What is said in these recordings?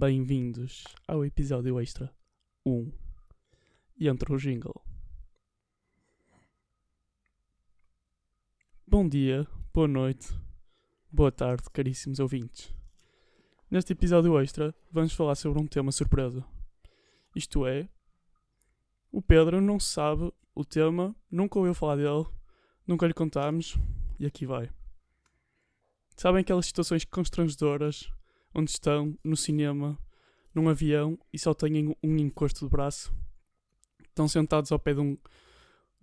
Bem-vindos ao episódio extra 1. E entra o jingle. Bom dia, boa noite, boa tarde, caríssimos ouvintes. Neste episódio extra, vamos falar sobre um tema surpresa. Isto é, o Pedro não sabe o tema, nunca ouviu falar dele, nunca lhe contámos, e aqui vai. Sabem aquelas situações constrangedoras onde estão no cinema, num avião e só têm um encosto de braço? Estão sentados ao pé de um,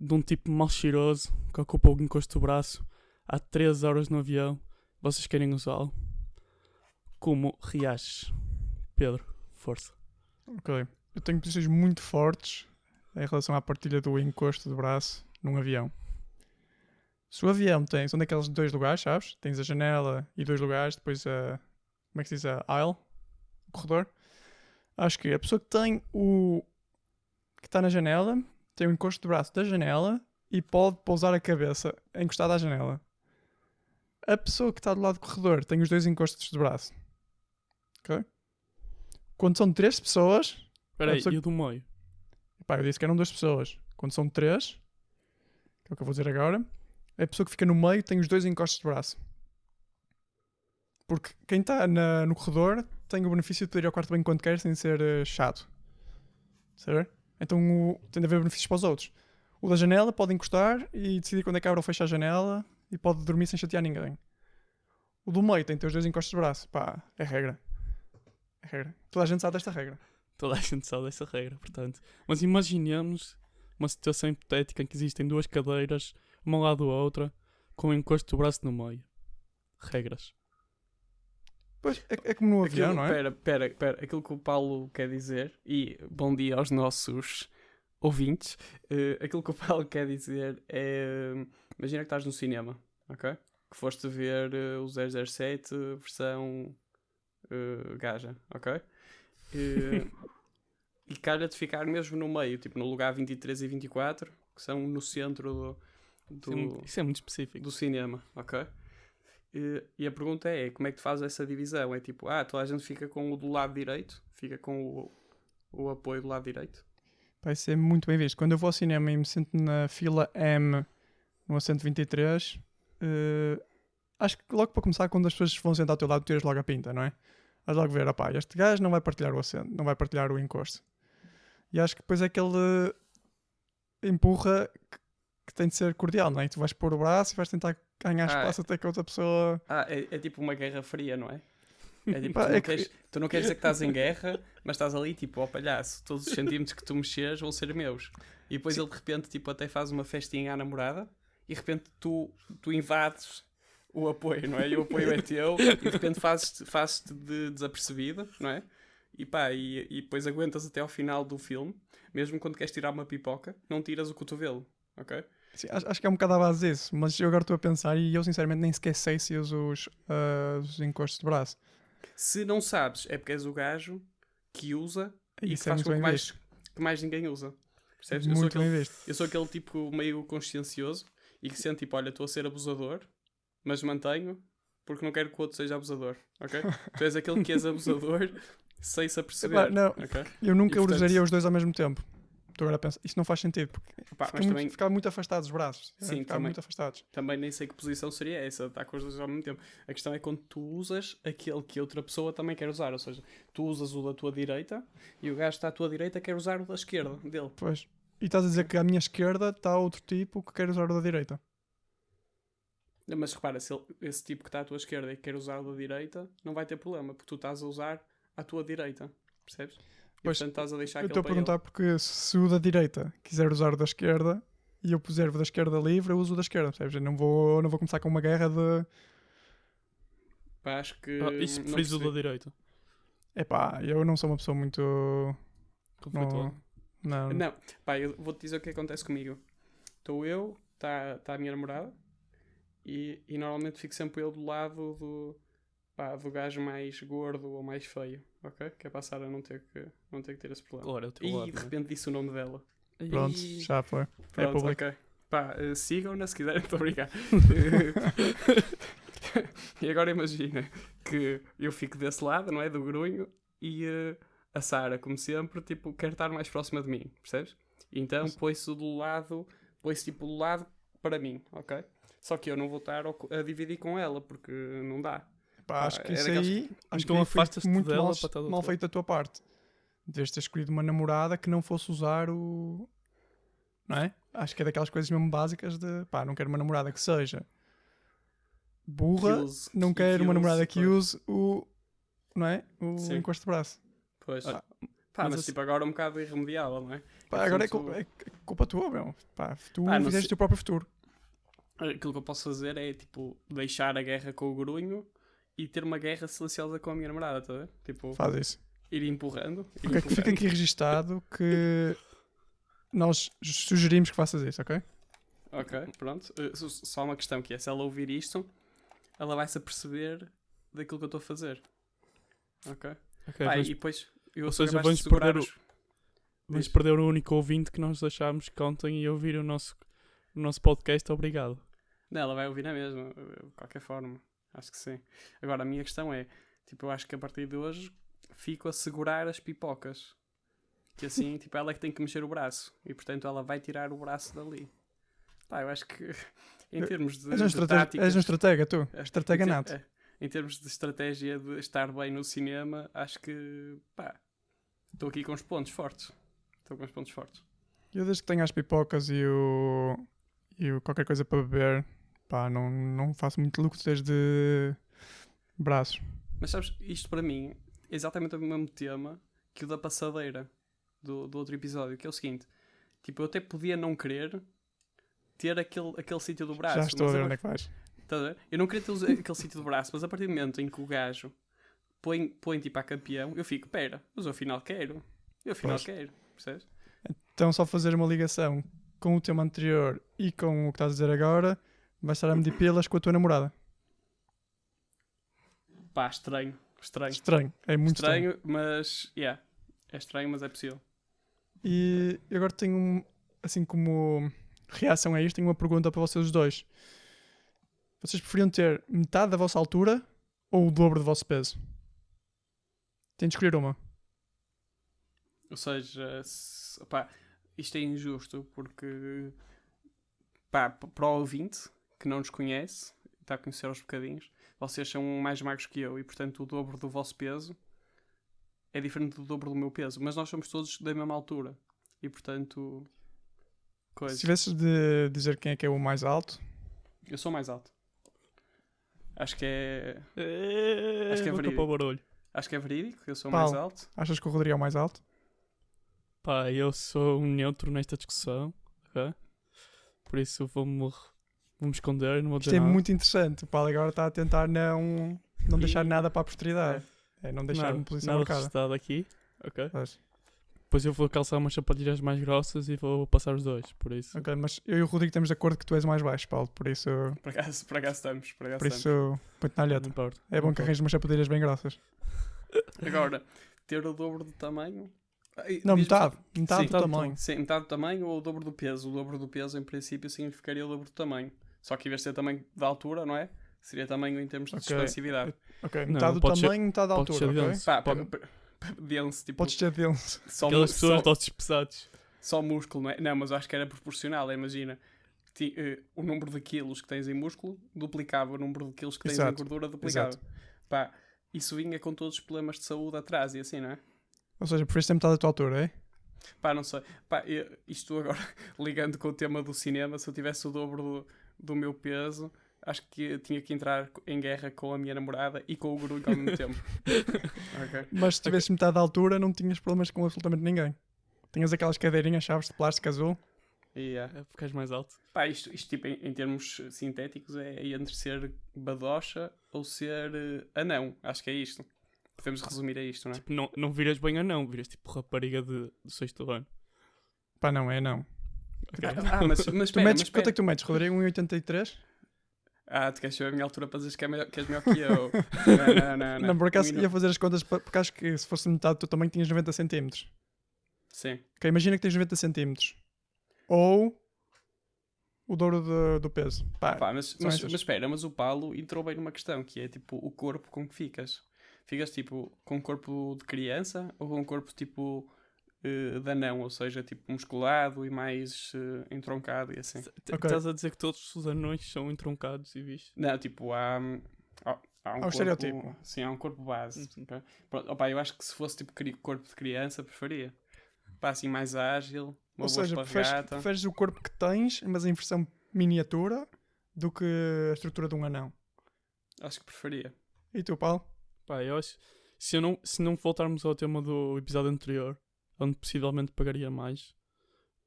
de um tipo mal cheiroso que ocupa o encosto do braço há 3 horas no avião. Vocês querem usá-lo? Como reages? Pedro, força. Ok. Eu tenho posições muito fortes em relação à partilha do encosto de braço num avião. Se o avião tem, são daqueles dois lugares, sabes? Tens a janela e dois lugares, depois a. Como é que se diz? A aisle, o corredor. Acho que a pessoa que tem o. que está na janela tem o encosto de braço da janela e pode pousar a cabeça encostada à janela. A pessoa que está do lado do corredor tem os dois encostos de braço. Ok? Quando são três pessoas. Espera aí, pessoa e o do meio? Pá, eu disse que eram duas pessoas. Quando são três, que é o que eu vou dizer agora, a pessoa que fica no meio tem os dois encostos de braço. Porque quem está no corredor tem o benefício de poder ir ao quarto bem quando quer sem ser eh, chato. Certo? Então o- tem de haver benefícios para os outros. O da janela pode encostar e decidir quando é que abre ou fecha a janela e pode dormir sem chatear ninguém. O do meio tem de ter os dois encostos de braço. Pá, é regra. É regra. Toda a gente sabe desta regra. Toda a gente sabe dessa regra, portanto. Mas imaginemos uma situação hipotética em que existem duas cadeiras, uma ao lado da outra, com o encosto do braço no meio. Regras. Pois, é, é como no avião, não é? Pera, pera, pera. Aquilo que o Paulo quer dizer, e bom dia aos nossos ouvintes, eh, aquilo que o Paulo quer dizer é. Imagina que estás no cinema, ok? Que foste ver eh, o 007 versão eh, gaja, ok? Eh, e calha de ficar mesmo no meio, tipo no lugar 23 e 24, que são no centro do, é do, isso é muito específico. do cinema, ok? E, a pergunta é, como é que tu fazes essa divisão? É tipo, ah, toda a gente fica com o do lado direito, fica com o, o apoio do lado direito. Vai ser muito bem visto. Quando eu vou ao cinema e me sento na fila M, no assento 23, eh, acho que logo para começar, quando as pessoas vão sentar ao teu lado, tiras logo a pinta, não é? Vais logo ver, opá, este gajo não vai partilhar o assento, não vai partilhar o encosto. E acho que depois é aquele empurra que, tem de ser cordial, não é? Tu vais pôr o braço e vais tentar ganhar Ah, espaço até que a outra pessoa. Ah, é, é tipo uma guerra fria, não é? É tipo, tu, não é que- queres, tu não queres dizer que estás em guerra, mas estás ali tipo, ó palhaço, todos os centímetros que tu mexeres vão ser meus. E depois ele de repente tipo, até faz uma festinha à namorada e de repente tu, tu invades o apoio, não é? E o apoio é teu e de repente fazes-te fazes de desapercebido, não é? E pá, e, e depois aguentas até ao final do filme, mesmo quando queres tirar uma pipoca, não tiras o cotovelo, ok? Sim, acho, que é um bocado à base disso, mas eu agora estou a pensar e eu sinceramente nem sequer sei se uso os, ah, os encostos de braço. Se não sabes, é porque és o gajo que usa e que Isso é faz muito com que mais, visto. que mais ninguém usa. Percebes? Eu sou, Muito aquele, visto. eu sou aquele tipo meio consciencioso e que sente tipo, olha, estou a ser abusador, mas mantenho porque não quero que o outro seja abusador, ok? tu és aquele que és abusador sem se aperceber, Epá, não. ok? Eu nunca E, portanto- usaria os dois ao mesmo tempo. Estou agora a pensar, isto não faz sentido, porque Pá, fica muito, também, ficava muito afastado dos braços. Sim, ficava também. muito afastados. também nem sei que posição seria essa, estar com os dois ao mesmo tempo. A questão é quando tu usas aquele que outra pessoa também quer usar, ou seja, tu usas o da tua direita e o gajo que está à tua direita quer usar o da esquerda dele. Pois. E estás a dizer que à minha esquerda está outro tipo que quer usar o da direita. Mas repara, se ele- esse tipo que está à tua esquerda e quer usar o da direita, não vai ter problema, porque tu estás a usar à tua direita. Percebes? E Pois, portanto estás a deixar Eu estou a perguntar porque se o da direita quiser usar o da esquerda e eu puser o da esquerda livre, eu uso o da esquerda. Percebes? Eu não vou, não vou começar com uma guerra de. Pá, acho que. Ah, e se o da direita? Epá, eu não sou uma pessoa muito. Não. Não. Não, pá, eu vou-te dizer o que acontece comigo. Estou eu, está tá a minha namorada, e, e normalmente fico sempre eu do lado do, pá, do gajo mais gordo ou mais feio, ok? Que é para a Sara não ter que, não ter que ter esse problema. Claro, é E lado. de é? repente disse o nome dela. Pronto, Ih, já foi. É Pronto, público. ok. Pá, eh, sigam-na se quiserem, estou a brincar. e agora imagina que eu fico desse lado, não é? Do grunho, e eh, a Sara, como sempre, tipo, quer estar mais próxima de mim, percebes? Então põe-se do lado, põe-se tipo do lado para mim, ok? Só que eu não vou estar a dividir com ela, porque não dá. Pá, acho Pá, que é isso aí acho Então afastas-te muito dela mal, mal feito da tua parte. Deves ter escolhido uma namorada que não fosse usar o. Não é? Acho que é daquelas coisas mesmo básicas de pá, não quero uma namorada que seja burra, use- não que- quero que uma use, namorada que use o. Não é? O Sim. encosto de braço. Pois. Ah, Pá, mas mas, assim- tipo, agora é um bocado irremediável, não é? Pá, Eu agora é culpa, é culpa tua, meu. Pá, tu Pá, fizeste o teu próprio futuro. Aquilo que eu posso fazer é, tipo, deixar a guerra com o grunho e ter uma guerra silenciosa com a minha namorada, tá a ver? Tipo, Faz isso. ir empurrando. ir Ok, que fica empurrando. aqui registado que nós sugerimos que faças isso, ok? Ok, pronto. Uh, só uma questão que é, se ela ouvir isto, ela vai-se aperceber daquilo que eu estou a fazer. Ok? Ok, Pá, vamos, e depois eu ou sou seja, vamos perder o- os... vamos diz. perder o único ouvinte que nós achámos que ontem e ouvir o nosso, o nosso podcast. Obrigado. Não, ela vai ouvir na mesma, de qualquer forma. Acho que sim. Agora, a minha questão é, tipo, eu acho que a partir de hoje fico a segurar as pipocas. Que assim, tipo, ela é que tem que mexer o braço. E, portanto, ela vai tirar o braço dali. Pá, eu acho que, em termos de, És um, de táticas... és um estratega, tu. É, Estratega em nato. é, em termos de estratégia de estar bem no cinema, acho que pá, estou aqui com os pontos fortes. Estou com os pontos fortes. Eu desde que tenho as pipocas e o. e o qualquer coisa para beber, pá, não, não faço muito lucro desde braços. Mas sabes, isto para mim é exatamente o mesmo tema que o da passadeira do, do outro episódio, que é o seguinte: tipo, eu até podia não querer ter aquele, aquele sítio do braço. Já estou a ver eu- onde é que vais. Eu não queria ter aquele sítio do braço, mas a partir do momento em que o gajo põe, põe tipo a campeão, eu fico, pera, mas eu afinal quero. Eu afinal Pois. quero, percebes? Então, só fazer uma ligação com o tema anterior e com o que estás a dizer agora, vais estar a medir pilas com a tua namorada. Pá, estranho, estranho. Estranho, é muito estranho. estranho, mas, yeah, é estranho, mas é possível. E agora tenho, assim como reação a isto, tenho uma pergunta para vocês dois. Vocês preferiam ter metade da vossa altura ou o dobro do vosso peso? Tem de escolher uma. Ou seja, se, isto é injusto porque, pá, para o ouvinte que não nos conhece, está a conhecer aos bocadinhos, vocês são mais magros que eu e, portanto, o dobro do vosso peso é diferente do dobro do meu peso, mas nós somos todos da mesma altura e, portanto, coisa. Se tivesses de dizer quem é que é o mais alto, Eu sou mais alto. Acho que é. É, Acho que é verídico. para o barulho. Acho que é verídico, eu sou Paulo. mais alto. achas que o Rodrigo é o mais alto? Pá, eu sou um neutro nesta discussão, ok? Por isso vou-me vou esconder, não vou Isto dizer é nada. muito interessante. O Paulo agora está a tentar não, não deixar nada para a posteridade. É não deixar nada, uma posição nada marcada. registado aqui, ok? Pois. Depois eu vou calçar umas sapatilhas mais grossas e vou passar os dois, por isso. Ok, mas eu e o Rodrigo temos de acordo que tu és o mais baixo, Paulo. Por isso, Por acaso, por acaso estamos. Por acaso por estamos. isso põe-te na Não alheta. importa. É bom não que arranjes umas sapatilhas bem grossas. Agora, ter o dobro do tamanho. Ai, Não, diz-me metade. Metade Sim, do metade do tamanho. Sim, metade do tamanho ou o dobro do peso. O dobro do peso, em princípio, significaria o dobro do tamanho. Só que em vez de ser tamanho da altura, não é? Seria tamanho em termos de Ok. expansividade. Ok, Não, metade do pode ser- tamanho, metade da altura, ser ok? denso. Pá, Pode- denso, tipo, Podes ter denso. só, Aquelas pessoas só, todos pesados. só músculo, não é? Não, mas eu acho que era proporcional. Imagina, ti- eh, o número de quilos que tens em músculo duplicava o número de quilos que tens Exato. em gordura duplicava. Pá, isso vinha com todos os problemas de saúde atrás e assim, não é? Ou seja, preferes ter metade da tua altura, é? Pá, não sei. Pá, eu- isto agora, ligando com o tema do cinema, se eu tivesse o dobro do, do meu peso, acho que tinha que entrar em guerra com a minha namorada e com o grunho ao mesmo tempo. Ok. Mas se tivesse metade da altura, não tinhas problemas com absolutamente ninguém. Tinhas aquelas cadeirinhas, chaves de plástico azul. E, yeah. É porque és mais alto. Pá, isto, isto tipo, em, em termos sintéticos, é entre ser badocha ou ser eh, anão. Acho que é isto. Podemos resumir a isto, não é? Tipo, não, não viras bem a não, viras tipo rapariga de, do sexto ano. Pá, não, é não. Ah, mas, mas Tu metes, quanto é que tu metes, Rodrigo? 1,83? Ah, tu queres saber a minha altura para dizeres que, é melhor, que és melhor que eu. Não, não, não. Não, por acaso ia fazer as contas, porque acho que se fosse metade teu tamanho tinhas 90 centímetros. Sim. Ok, imagina que tens 90 centímetros. Ou o dobro do, do peso. Pá, Pá, mas, mas, mas espera, mas o Paulo entrou bem numa questão que é tipo o corpo com que ficas. ficas tipo com um corpo de criança ou com um corpo tipo eh, de anão, ou seja, tipo musculado e mais eh, entroncado e assim. T- Ok. Estás a dizer que todos os anões são entroncados e bicho? Não, tipo, há, hum, há, um Há um corpo, estereotipo. Sim, há um corpo base. Uhum. Pronto, opa, eu acho que se fosse tipo corpo de criança, preferia. Pá, assim, mais ágil, uma Ou boa seja, preferes, preferes o corpo que tens, mas em versão miniatura, do que a estrutura de um anão. Acho que preferia. E tu, Paulo? Pá, eu acho. Se, eu não, se não voltarmos ao tema do episódio anterior, onde possivelmente pagaria mais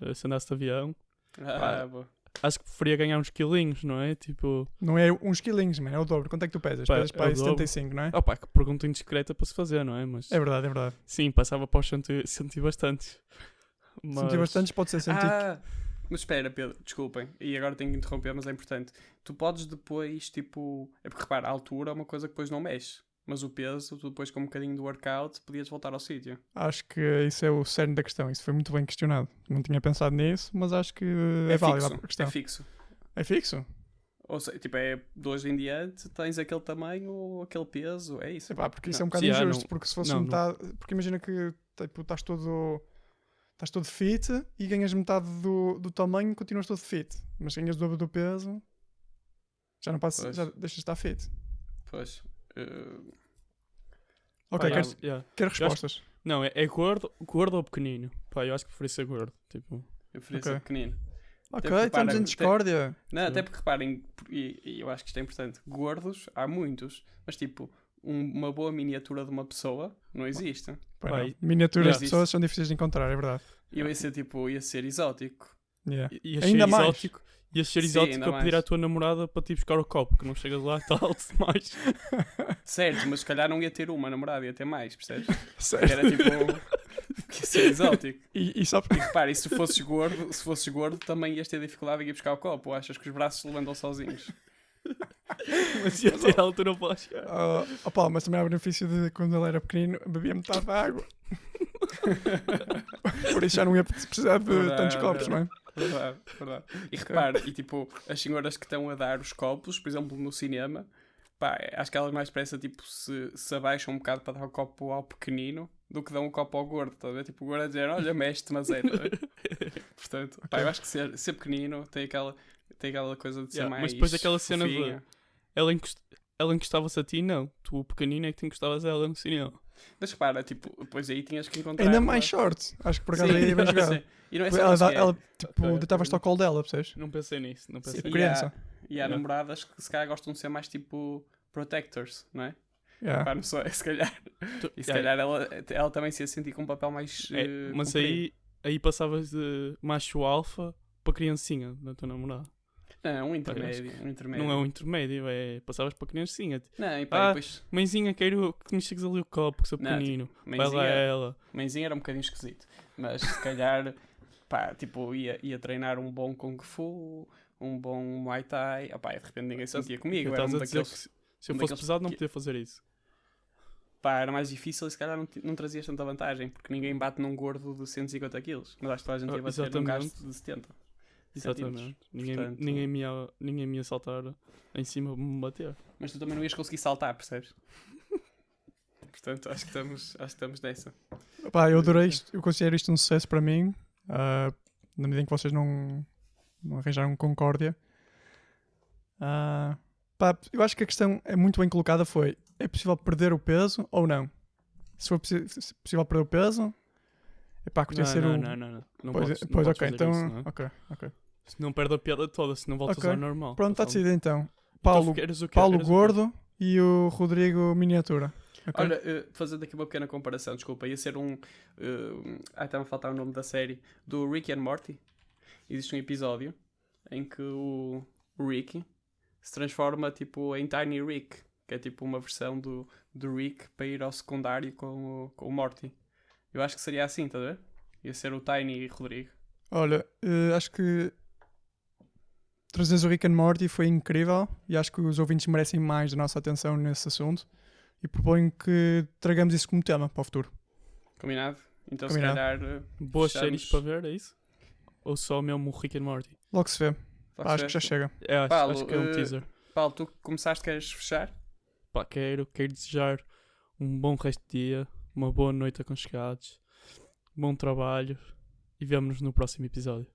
eh, se andasse de avião, Ah, Pá, boa. acho que preferia ganhar uns quilinhos, não é? Tipo, Não é uns quilinhos, mano, é o dobro. Quanto é que tu pesas? Pá, pesas é para dobro. 75, não é? pá, que pergunta indiscreta para se fazer, não é? Mas É verdade, é verdade. sim, passava para os cento, cento e bastantes. Mas... Senti bastantes, pode ser sentido. Ah, mas espera, Pedro, desculpem. E agora tenho que interromper, mas é importante. Tu podes depois, tipo. É porque repara, a altura é uma coisa que depois não mexe. Mas o peso, tu depois com um bocadinho do workout, podias voltar ao sítio. Acho que isso é o cerne da questão. Isso foi muito bem questionado. Não tinha pensado nisso, mas acho que é, É, válida fixo. a questão. É fixo. É fixo? Ou seja, tipo, é de hoje em diante, tens aquele tamanho ou aquele peso, é isso. Epá, porque isso Não. é um bocado Sim, injusto, não- porque se fosse não, não. metade. Porque imagina que tipo, estás todo. Estás todo fit e ganhas metade do, do tamanho e continuas todo fit. Mas ganhas o dobro do peso, já não passa, já deixas de estar fit. Pois. Eh, Ok, eu- yeah. quero acho- respostas. Não, é, é gordo, gordo ou pequenino? Pá, eu acho que preferia ser gordo. Tipo, eu preferia Ok. ser pequenino. Ok, repara, estamos em discórdia. Não, Sim. até porque reparem, e, e eu acho que isto é importante, gordos há muitos, mas tipo, um- uma boa miniatura de uma pessoa não existe. Não. e- Miniaturas Mas de isso- pessoas são difíceis de encontrar, é verdade. E eu ia ser tipo, ia ser exótico. Yeah. i- ia Ainda ser mais. exótico. Ia ser Sim, exótico a pedir mais. à tua namorada para te buscar o copo, que não chegas lá, está alto demais. Certo, mas se calhar não ia ter uma namorada, ia ter mais, percebes? Certo. Era tipo. ia ser exótico. E, e só E repara, e se fosses gordo, se fosses gordo, também ias ter dificuldade em ir buscar o copo. Ou achas que os braços se levantam sozinhos? Mas ia ter a altura para lá chegar. Ah, oh, Paulo, mas também há o benefício de quando ele era pequenino bebia metade da água. Por isso já não ia precisar de tantos copos, não é? Verdade, verdade. E repara, e tipo, as senhoras que estão a dar os copos, por exemplo, no cinema, pá, acho que elas mais depressa, tipo, se, se abaixam um bocado para dar o copo ao pequenino do que dão o copo ao gordo, tá a ver? Tipo, o gordo a dizer, olha, mexe mas é, tá? Portanto, pá, eu acho que ser, ser pequenino tem aquela, tem aquela coisa de ser Yeah, mais. mas depois aquela cena de- fofinha. Ela, encost... ela encostava-se a ti, não. Tu, o pequenino, é que te encostavas a ela no cinema. Mas repara, tipo, depois aí tinhas que encontrar. Ainda uma- mais short. Acho que por acaso aí é bem jogado. E não é Ela, é- ela tipo, Ok, deitavas-te ao colo dela, percebes? Não pensei nisso, não pensei Sim. E criança. há, e há namoradas que se calhar gostam de ser mais tipo protectors, não é? Yeah. Pá, não sei, se calhar. Tu- E se Yeah, calhar ela, ela também se ia sentir com um papel mais. é, eh, mas comprido. aí, aí passavas de macho alfa para criancinha da tua namorada. Não, um intermédio. Um intermédio. Não é um intermédio, é passavas para criancinha. Não, e pá, Ah, depois. Mãezinha, quero que me chegues ali o copo, que sou Não, pequenino. Vai lá Mãezinha, ela. mãezinha era um bocadinho esquisito. Mas se calhar, pá, tipo, ia, ia treinar um bom Kung Fu, um bom Muay Thai. Ah, pá, de repente ninguém se metia comigo. Era um a daqueles. que se, eu um fosse daqueles pesado não podia fazer isso. Pá, era mais difícil e se calhar não, não trazias tanta vantagem, porque ninguém bate num gordo de 150 kg. Mas acho que toda a gente ia bater num gajo de 70. Exatamente. Ninguém, Portanto- ninguém, me ia, ninguém me ia saltar em cima para me bater. Mas tu também não ias conseguir saltar, percebes? Portanto, acho que estamos, acho que estamos nessa. Pá, eu adorei isto, eu considero isto um sucesso para mim, ah, na medida em que vocês não, não arranjaram concórdia. Ah, pá, eu acho que a questão é muito bem colocada foi, é possível perder o peso ou não? Se for se possível perder o peso, é pá, curtir Não, ser não, o... não, não, não. Não pois, podes, não pois podes ok, fazer então... isso, não é? ok, ok. Se não perde a piada toda, se não voltas Ok. ao normal. Pronto, está Então, decidido então. então Paulo, queres o quê? Paulo Queres o quê? Gordo e o Rodrigo Miniatura. ok? Olha, eh, fazendo aqui uma pequena comparação, desculpa, ia ser um. eh, ah, estava a faltar o nome da série. Do Rick and Morty. Existe um episódio em que o Rick se transforma tipo em Tiny Rick, que é tipo uma versão do, do Rick para ir ao secundário com o, com o Morty. Eu acho que seria assim, tá a ver? Ia ser o Tiny Rodrigo. Olha, eh, acho que trazeres o Rick and Morty foi incrível e acho que os ouvintes merecem mais da nossa atenção nesse assunto e proponho que tragamos isso como tema para o futuro. Combinado? Então Combinado. se calhar. eh, Boas fechamos- séries para ver, é isso? Ou só mesmo o Rick and Morty? Logo se vê. Pá, acho ser? que já chega. É, acho, Paulo, acho que é um eh, teaser. Paulo, tu começaste, queres fechar? Pá, quero, quero desejar um bom resto de dia, uma boa noite aconchegados, bom trabalho e vemo-nos no próximo episódio.